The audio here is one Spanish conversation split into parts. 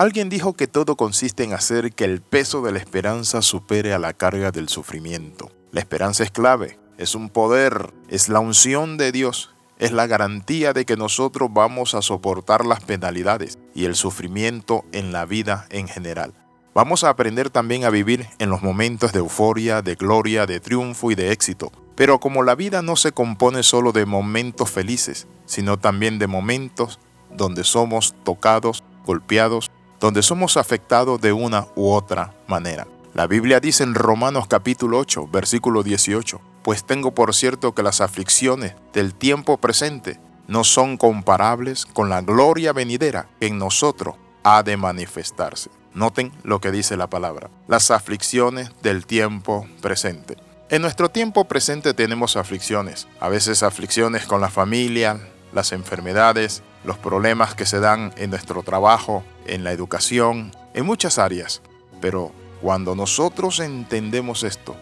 Alguien dijo que todo consiste en hacer que el peso de la esperanza supere a la carga del sufrimiento. La esperanza es clave, es un poder, es la unción de Dios, es la garantía de que nosotros vamos a soportar las penalidades y el sufrimiento en la vida en general. Vamos a aprender también a vivir en los momentos de euforia, de gloria, de triunfo y de éxito. Pero como la vida no se compone solo de momentos felices, sino también de momentos donde somos tocados, golpeados, donde somos afectados de una u otra manera. La Biblia dice en Romanos capítulo 8, versículo 18, pues tengo por cierto que las aflicciones del tiempo presente no son comparables con la gloria venidera que en nosotros ha de manifestarse. Noten lo que dice la palabra. Las aflicciones del tiempo presente. En nuestro tiempo presente tenemos aflicciones. A veces aflicciones con la familia, las enfermedades, los problemas que se dan en nuestro trabajo, en la educación, en muchas áreas. Pero cuando nosotros entendemos esto,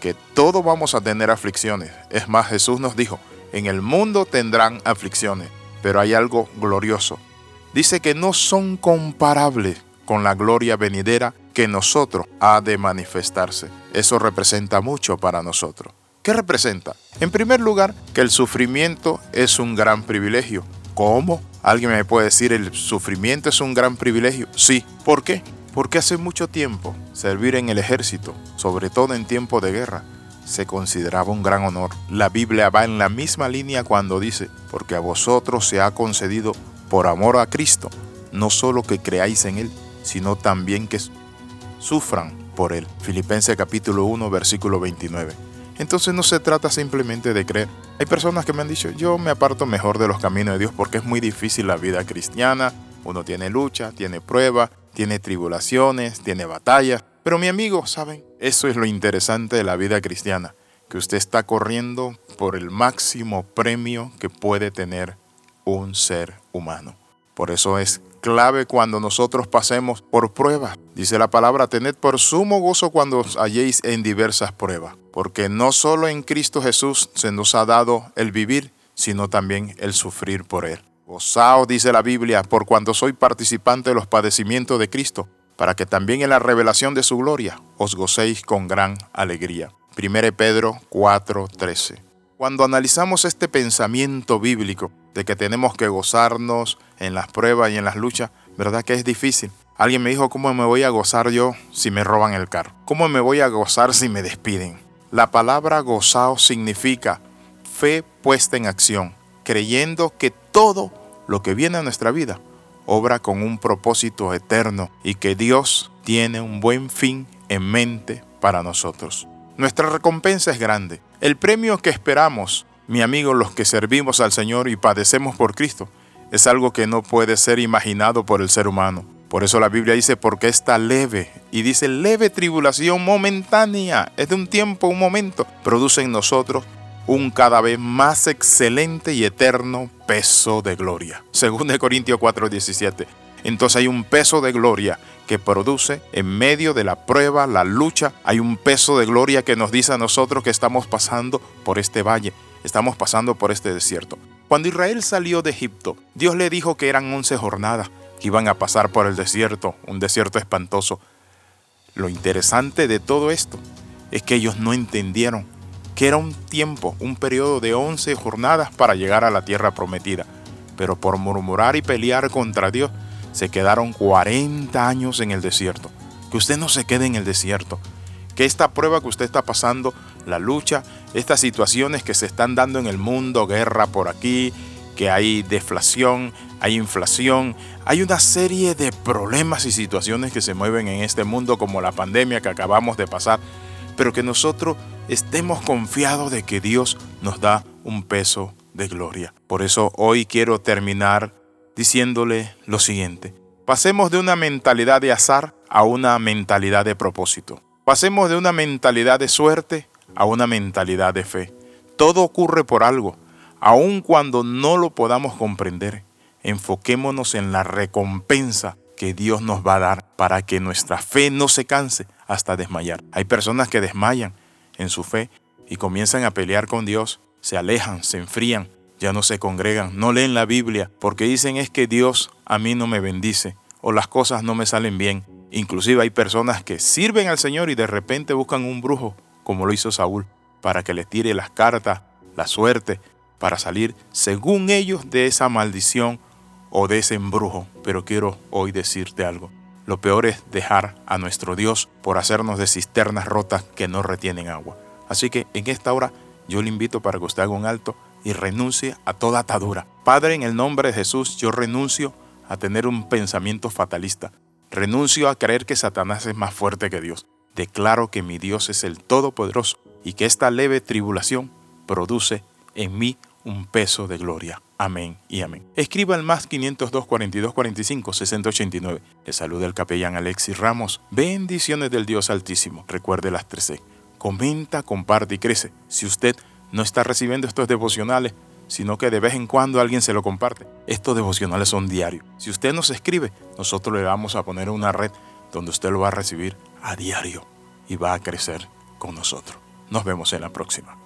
que todos vamos a tener aflicciones. Es más, Jesús nos dijo, en el mundo tendrán aflicciones, pero hay algo glorioso. Dice que no son comparables con la gloria venidera que nosotros ha de manifestarse. Eso representa mucho para nosotros. ¿Qué representa? En primer lugar, que el sufrimiento es un gran privilegio. ¿Cómo? ¿Alguien me puede decir el sufrimiento es un gran privilegio? Sí. ¿Por qué? Porque hace mucho tiempo servir en el ejército, sobre todo en tiempo de guerra, se consideraba un gran honor. La Biblia va en la misma línea cuando dice, porque a vosotros se ha concedido por amor a Cristo, no solo que creáis en Él, sino también que sufran por Él. Filipenses capítulo 1, versículo 29. Entonces no se trata simplemente de creer. Hay personas que me han dicho, yo me aparto mejor de los caminos de Dios porque es muy difícil la vida cristiana. Uno tiene lucha, tiene prueba, tiene tribulaciones, tiene batallas. Pero mi amigo, ¿saben? Eso es lo interesante de la vida cristiana, que usted está corriendo por el máximo premio que puede tener un ser humano. Por eso es clave cuando nosotros pasemos por pruebas. Dice la palabra, tened por sumo gozo cuando os halléis en diversas pruebas, porque no solo en Cristo Jesús se nos ha dado el vivir, sino también el sufrir por Él. Gozaos, dice la Biblia, por cuando soy participante de los padecimientos de Cristo, para que también en la revelación de su gloria os gocéis con gran alegría. 1 Pedro 4:13. Cuando analizamos este pensamiento bíblico de que tenemos que gozarnos en las pruebas y en las luchas, ¿verdad que es difícil? Alguien me dijo, ¿cómo me voy a gozar yo si me roban el carro? ¿Cómo me voy a gozar si me despiden? La palabra gozado significa fe puesta en acción, creyendo que todo lo que viene a nuestra vida obra con un propósito eterno y que Dios tiene un buen fin en mente para nosotros. Nuestra recompensa es grande. El premio que esperamos, mi amigo, los que servimos al Señor y padecemos por Cristo, es algo que no puede ser imaginado por el ser humano. Por eso la Biblia dice, porque está leve, y dice leve tribulación momentánea, es de un tiempo, un momento, produce en nosotros un cada vez más excelente y eterno peso de gloria. Según de Corintios 4:17. Entonces hay un peso de gloria que produce en medio de la prueba, la lucha, hay un peso de gloria que nos dice a nosotros que estamos pasando por este valle, estamos pasando por este desierto. Cuando Israel salió de Egipto, Dios le dijo que eran 11 jornadas, que iban a pasar por el desierto, un desierto espantoso. Lo interesante de todo esto es que ellos no entendieron que era un tiempo, un periodo de 11 jornadas para llegar a la tierra prometida. Pero por murmurar y pelear contra Dios, se quedaron 40 años en el desierto. Que usted no se quede en el desierto. Que esta prueba que usted está pasando, la lucha, estas situaciones que se están dando en el mundo, guerra por aquí, que hay deflación, hay inflación, hay una serie de problemas y situaciones que se mueven en este mundo como la pandemia que acabamos de pasar, pero que nosotros estemos confiados de que Dios nos da un peso de gloria. Por eso hoy quiero terminar diciéndole lo siguiente. Pasemos de una mentalidad de azar a una mentalidad de propósito. Pasemos de una mentalidad de suerte a una mentalidad de fe. Todo ocurre por algo, aun cuando no lo podamos comprender. Enfoquémonos en la recompensa que Dios nos va a dar para que nuestra fe no se canse hasta desmayar. Hay personas que desmayan en su fe y comienzan a pelear con Dios, se alejan, se enfrían, ya no se congregan, no leen la Biblia, porque dicen es que Dios a mí no me bendice o las cosas no me salen bien. Inclusive hay personas que sirven al Señor y de repente buscan un brujo, como lo hizo Saúl, para que les tire las cartas, la suerte, para salir, según ellos, de esa maldición o de ese embrujo. Pero quiero hoy decirte algo. Lo peor es dejar a nuestro Dios por hacernos de cisternas rotas que no retienen agua. Así que en esta hora yo le invito para que usted haga un alto y renuncie a toda atadura. Padre, en el nombre de Jesús, yo renuncio a tener un pensamiento fatalista. Renuncio a creer que Satanás es más fuerte que Dios. Declaro que mi Dios es el Todopoderoso y que esta leve tribulación produce en mí un peso de gloria. Amén y amén. Escriba al más 502 42 45 6089. Le saluda el capellán Alexis Ramos. Bendiciones del Dios Altísimo. Recuerde las 13. Comenta, comparte y crece. Si usted no está recibiendo estos devocionales, sino que de vez en cuando alguien se lo comparte. Estos devocionales son diarios. Si usted nos escribe, nosotros le vamos a poner una red donde usted lo va a recibir a diario y va a crecer con nosotros. Nos vemos en la próxima.